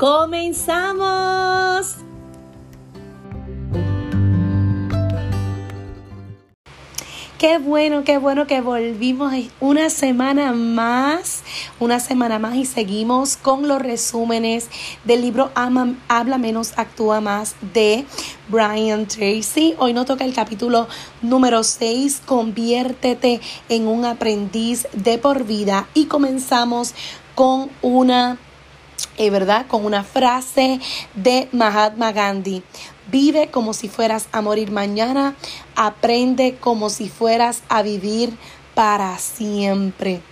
¡Comenzamos! Qué bueno, qué bueno que volvimos una semana más, una semana más y seguimos con los resúmenes del libro Habla menos, actúa más de Brian Tracy. Hoy nos toca el capítulo número 6, conviértete en un aprendiz de por vida y comenzamos con una ¿verdad? Con una frase de Mahatma Gandhi. Vive como si fueras a morir mañana, aprende como si fueras a vivir para siempre.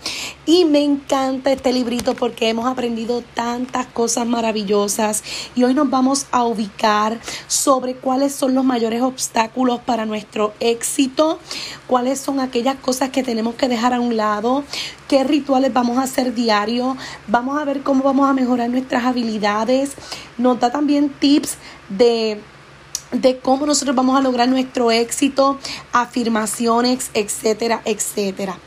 Y me encanta este librito porque hemos aprendido tantas cosas maravillosas. Y hoy nos vamos a ubicar sobre cuáles son los mayores obstáculos para nuestro éxito, cuáles son aquellas cosas que tenemos que dejar a un lado, qué rituales vamos a hacer diario, vamos a ver cómo vamos a mejorar nuestras habilidades, nos da también tips de de cómo nosotros vamos a lograr nuestro éxito, afirmaciones, etcétera, etcétera.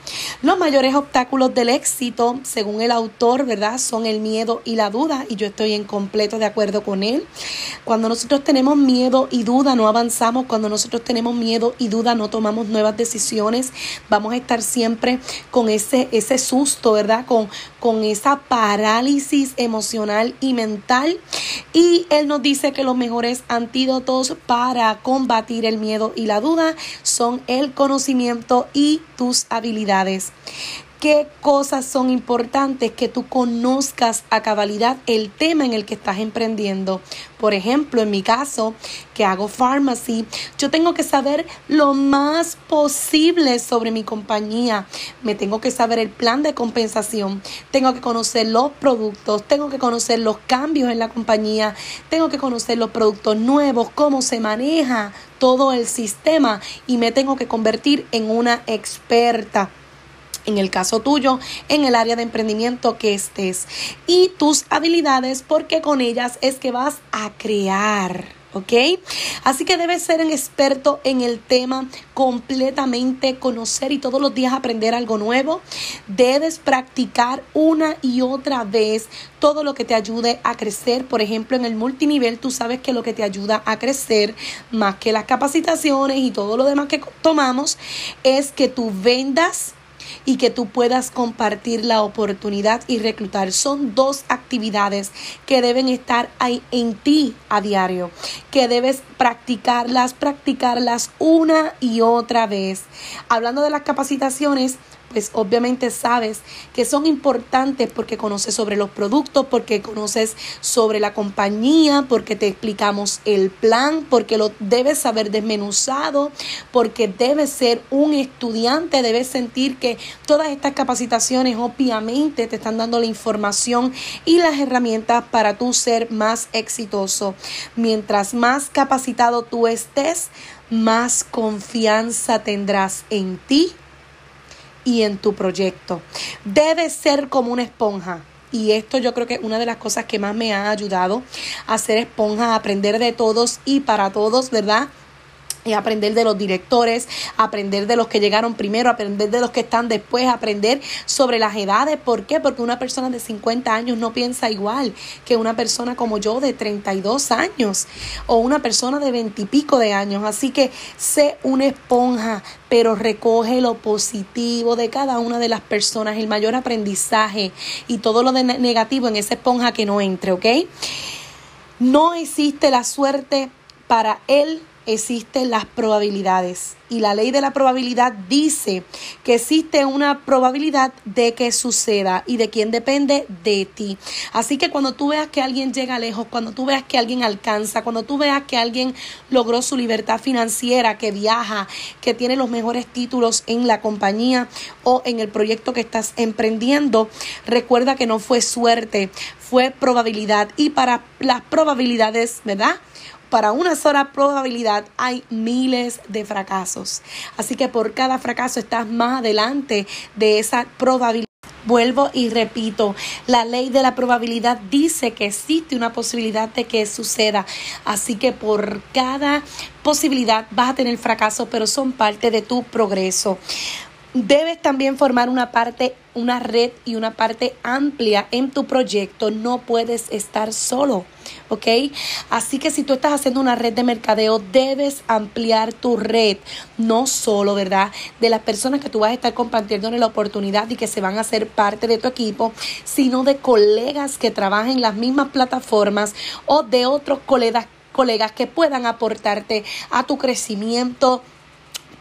Los mayores obstáculos del éxito, según el autor, ¿verdad? Son el miedo y la duda, y yo estoy en completo de acuerdo con él. Cuando nosotros tenemos miedo y duda, no avanzamos. Cuando nosotros tenemos miedo y duda, no tomamos nuevas decisiones. Vamos a estar siempre con ese, ese susto, ¿verdad? Con, con esa parálisis emocional y mental. Y él nos dice que los mejores antídotos para combatir el miedo y la duda son el conocimiento y tus habilidades qué cosas son importantes que tú conozcas a cabalidad el tema en el que estás emprendiendo. Por ejemplo, en mi caso, que hago pharmacy, yo tengo que saber lo más posible sobre mi compañía. Me tengo que saber el plan de compensación, tengo que conocer los productos, tengo que conocer los cambios en la compañía, tengo que conocer los productos nuevos, cómo se maneja todo el sistema y me tengo que convertir en una experta en el caso tuyo, en el área de emprendimiento que estés y tus habilidades porque con ellas es que vas a crear. ¿ok? Así que debes ser un experto en el tema, completamente conocer y todos los días aprender algo nuevo. Debes practicar una y otra vez todo lo que te ayude a crecer. Por ejemplo, en el multinivel tú sabes que lo que te ayuda a crecer, más que las capacitaciones y todo lo demás que tomamos, es que tú vendas y que tú puedas compartir la oportunidad y reclutar. Son dos actividades que deben estar ahí en ti a diario, que debes practicarlas, practicarlas una y otra vez. Hablando de las capacitaciones, pues obviamente sabes que son importantes porque conoces sobre los productos, porque conoces sobre la compañía, porque te explicamos el plan, porque lo debes saber desmenuzado, porque debes ser un estudiante, debes sentir que todas estas capacitaciones obviamente te están dando la información y las herramientas para tú ser más exitoso. Mientras más capacitado tú estés, más confianza tendrás en ti y en tu proyecto. Debes ser como una esponja. Y esto yo creo que es una de las cosas que más me ha ayudado a ser esponja, a aprender de todos y para todos, ¿verdad? Y aprender de los directores, aprender de los que llegaron primero, aprender de los que están después, aprender sobre las edades. ¿Por qué? Porque una persona de 50 años no piensa igual que una persona como yo de 32 años o una persona de 20 y pico de años. Así que sé una esponja, pero recoge lo positivo de cada una de las personas, el mayor aprendizaje y todo lo de negativo en esa esponja que no entre, ¿ok? No existe la suerte para él existen las probabilidades. Y la ley de la probabilidad dice que existe una probabilidad de que suceda y de quién depende de ti. Así que cuando tú veas que alguien llega lejos, cuando tú veas que alguien alcanza, cuando tú veas que alguien logró su libertad financiera, que viaja, que tiene los mejores títulos en la compañía o en el proyecto que estás emprendiendo, recuerda que no fue suerte, fue probabilidad. Y para las probabilidades, ¿verdad? Para una sola probabilidad hay miles de fracasos. Así que por cada fracaso estás más adelante de esa probabilidad. Vuelvo y repito, la ley de la probabilidad dice que existe una posibilidad de que suceda. Así que por cada posibilidad vas a tener fracaso, pero son parte de tu progreso. Debes también formar una parte, una red y una parte amplia en tu proyecto. No puedes estar solo, ¿ok? Así que si tú estás haciendo una red de mercadeo, debes ampliar tu red, no solo, ¿verdad? De las personas que tú vas a estar compartiendo en la oportunidad y que se van a hacer parte de tu equipo, sino de colegas que trabajan en las mismas plataformas o de otros colegas, colegas que puedan aportarte a tu crecimiento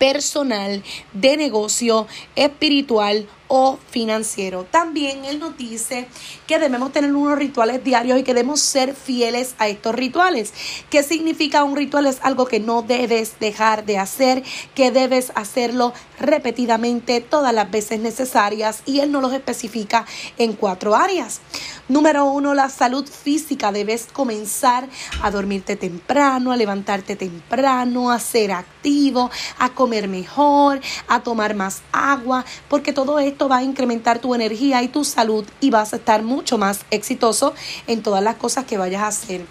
personal, de negocio, espiritual o financiero. También Él nos dice que debemos tener unos rituales diarios y que debemos ser fieles a estos rituales. ¿Qué significa un ritual? Es algo que no debes dejar de hacer, que debes hacerlo repetidamente todas las veces necesarias y Él nos los especifica en cuatro áreas. Número uno, la salud física. Debes comenzar a dormirte temprano, a levantarte temprano, a ser activo, a comer mejor, a tomar más agua, porque todo esto va a incrementar tu energía y tu salud y vas a estar mucho más exitoso en todas las cosas que vayas a hacer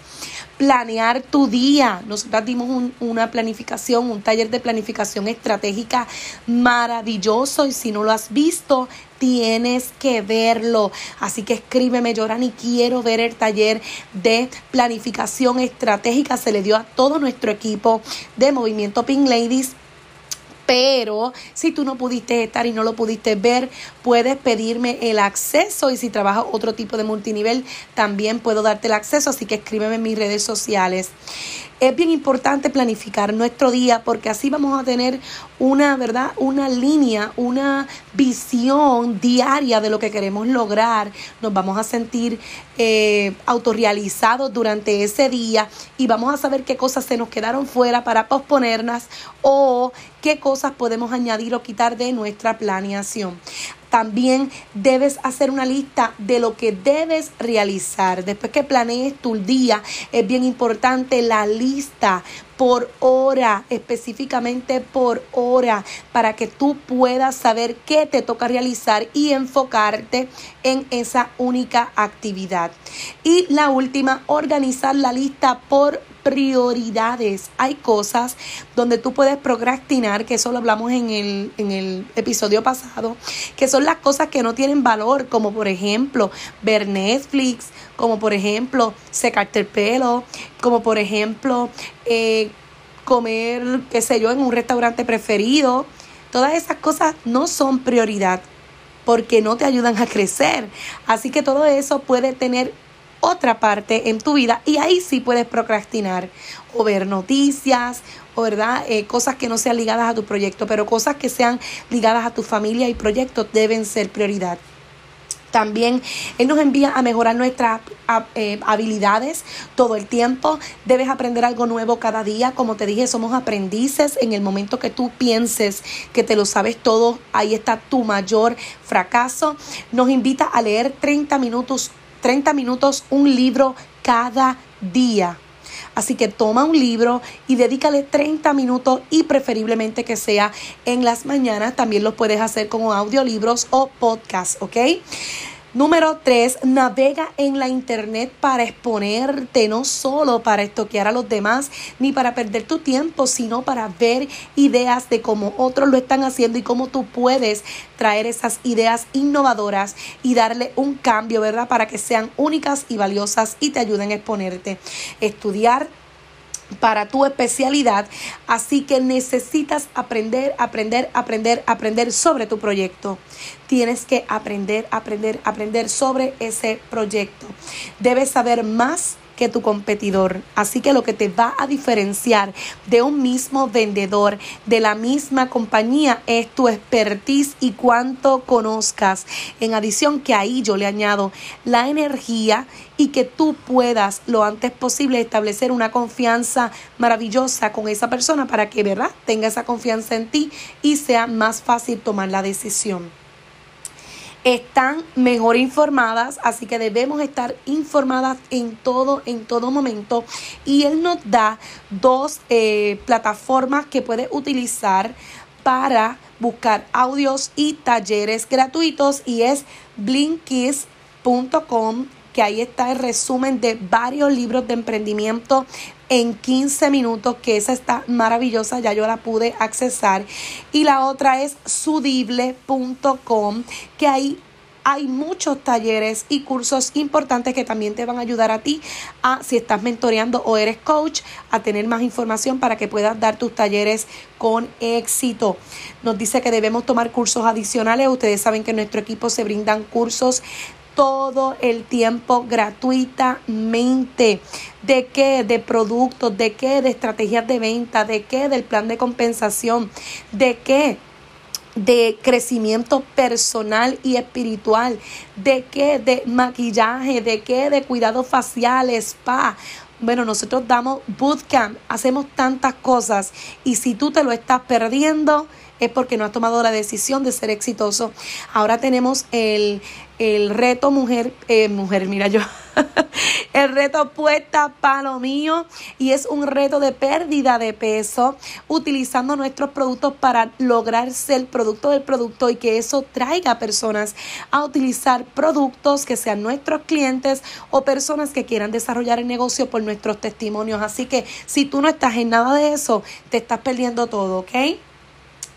planear tu día. Nosotros dimos una planificación, un taller de planificación estratégica maravilloso y si no lo has visto, tienes que verlo. Así que escríbeme, y quiero ver el taller de planificación estratégica. Se le dio a todo nuestro equipo de Movimiento Pink Ladies pero si tú no pudiste estar y no lo pudiste ver, puedes pedirme el acceso y si trabajas otro tipo de multinivel, también puedo darte el acceso, así que escríbeme en mis redes sociales. Es bien importante planificar nuestro día porque así vamos a tener una, ¿verdad? Una línea, una visión diaria de lo que queremos lograr. Nos vamos a sentir eh, autorrealizados durante ese día y vamos a saber qué cosas se nos quedaron fuera para posponerlas o qué cosas podemos añadir o quitar de nuestra planeación también debes hacer una lista de lo que debes realizar. Después que planees tu día, es bien importante la lista por hora, específicamente por hora, para que tú puedas saber qué te toca realizar y enfocarte en esa única actividad. Y la última, organizar la lista por prioridades. Hay cosas donde tú puedes procrastinar, que eso lo hablamos en el, en el episodio pasado, que son las cosas que no tienen valor, como por ejemplo ver Netflix, como por ejemplo secarte el pelo, como por ejemplo eh, comer, qué sé yo, en un restaurante preferido. Todas esas cosas no son prioridad porque no te ayudan a crecer. Así que todo eso puede tener otra parte en tu vida y ahí sí puedes procrastinar o ver noticias o verdad eh, cosas que no sean ligadas a tu proyecto pero cosas que sean ligadas a tu familia y proyectos deben ser prioridad también Él nos envía a mejorar nuestras eh, habilidades todo el tiempo. Debes aprender algo nuevo cada día. Como te dije, somos aprendices. En el momento que tú pienses que te lo sabes todo, ahí está tu mayor fracaso. Nos invita a leer 30 minutos 30 minutos un libro cada día. Así que toma un libro y dedícale 30 minutos y preferiblemente que sea en las mañanas. También lo puedes hacer como audiolibros o podcast, ¿ok? Número 3, navega en la internet para exponerte, no solo para estoquear a los demás, ni para perder tu tiempo, sino para ver ideas de cómo otros lo están haciendo y cómo tú puedes traer esas ideas innovadoras y darle un cambio, ¿verdad? Para que sean únicas y valiosas y te ayuden a exponerte. Estudiar para tu especialidad, así que necesitas aprender, aprender, aprender, aprender sobre tu proyecto. Tienes que aprender, aprender, aprender sobre ese proyecto. Debes saber más que tu competidor. Así que lo que te va a diferenciar de un mismo vendedor, de la misma compañía, es tu expertise y cuánto conozcas. En adición que ahí yo le añado la energía y que tú puedas lo antes posible establecer una confianza maravillosa con esa persona para que, ¿verdad?, tenga esa confianza en ti y sea más fácil tomar la decisión están mejor informadas, así que debemos estar informadas en todo, en todo momento. Y él nos da dos eh, plataformas que puedes utilizar para buscar audios y talleres gratuitos y es blinkist.com que ahí está el resumen de varios libros de emprendimiento en 15 minutos, que esa está maravillosa, ya yo la pude accesar. Y la otra es sudible.com, que ahí hay muchos talleres y cursos importantes que también te van a ayudar a ti a si estás mentoreando o eres coach a tener más información para que puedas dar tus talleres con éxito. Nos dice que debemos tomar cursos adicionales. Ustedes saben que en nuestro equipo se brindan cursos todo el tiempo gratuitamente. ¿De qué? De productos, de qué? De estrategias de venta, de qué? Del plan de compensación, de qué? de crecimiento personal y espiritual, de qué, de maquillaje, de qué, de cuidados faciales, spa. Bueno, nosotros damos bootcamp, hacemos tantas cosas y si tú te lo estás perdiendo es porque no has tomado la decisión de ser exitoso. Ahora tenemos el, el reto mujer, eh, mujer, mira yo, el reto puesta para lo mío y es un reto de pérdida de peso utilizando nuestros productos para lograr ser producto del producto y que eso traiga a personas a utilizar productos que sean nuestros clientes o personas que quieran desarrollar el negocio por nuestros testimonios. Así que si tú no estás en nada de eso, te estás perdiendo todo, ¿ok?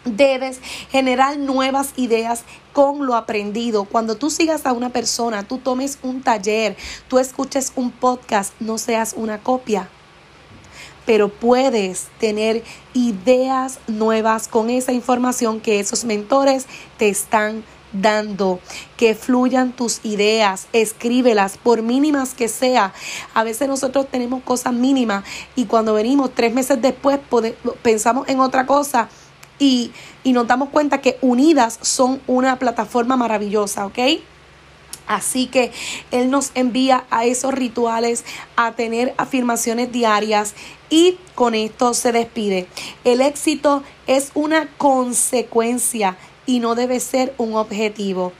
Debes generar nuevas ideas con lo aprendido. Cuando tú sigas a una persona, tú tomes un taller, tú escuches un podcast, no seas una copia. Pero puedes tener ideas nuevas con esa información que esos mentores te están dando, que fluyan tus ideas, escríbelas, por mínimas que sea. A veces nosotros tenemos cosas mínimas y cuando venimos tres meses después pensamos en otra cosa y, nos damos cuenta que unidas son una plataforma maravillosa, ¿ok? Así que Él nos envía a esos rituales, a tener afirmaciones diarias y con esto se despide. El éxito es una consecuencia y no debe ser un objetivo.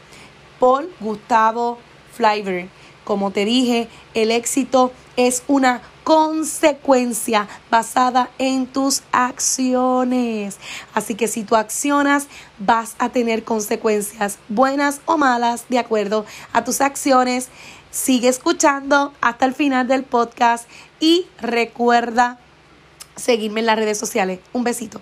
Paul Gustavo Flyver. Como te dije, el éxito es una consecuencia basada en tus acciones. Así que si tú accionas, vas a tener consecuencias buenas o malas de acuerdo a tus acciones. Sigue escuchando hasta el final del podcast y recuerda seguirme en las redes sociales. Un besito.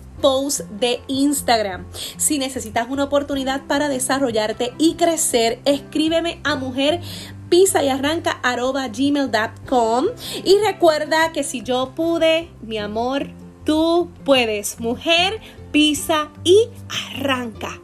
post de Instagram. Si necesitas una oportunidad para desarrollarte y crecer, escríbeme a mujer pisa y arranca arroba gmail.com y recuerda que si yo pude, mi amor, tú puedes. Mujer, pisa y arranca.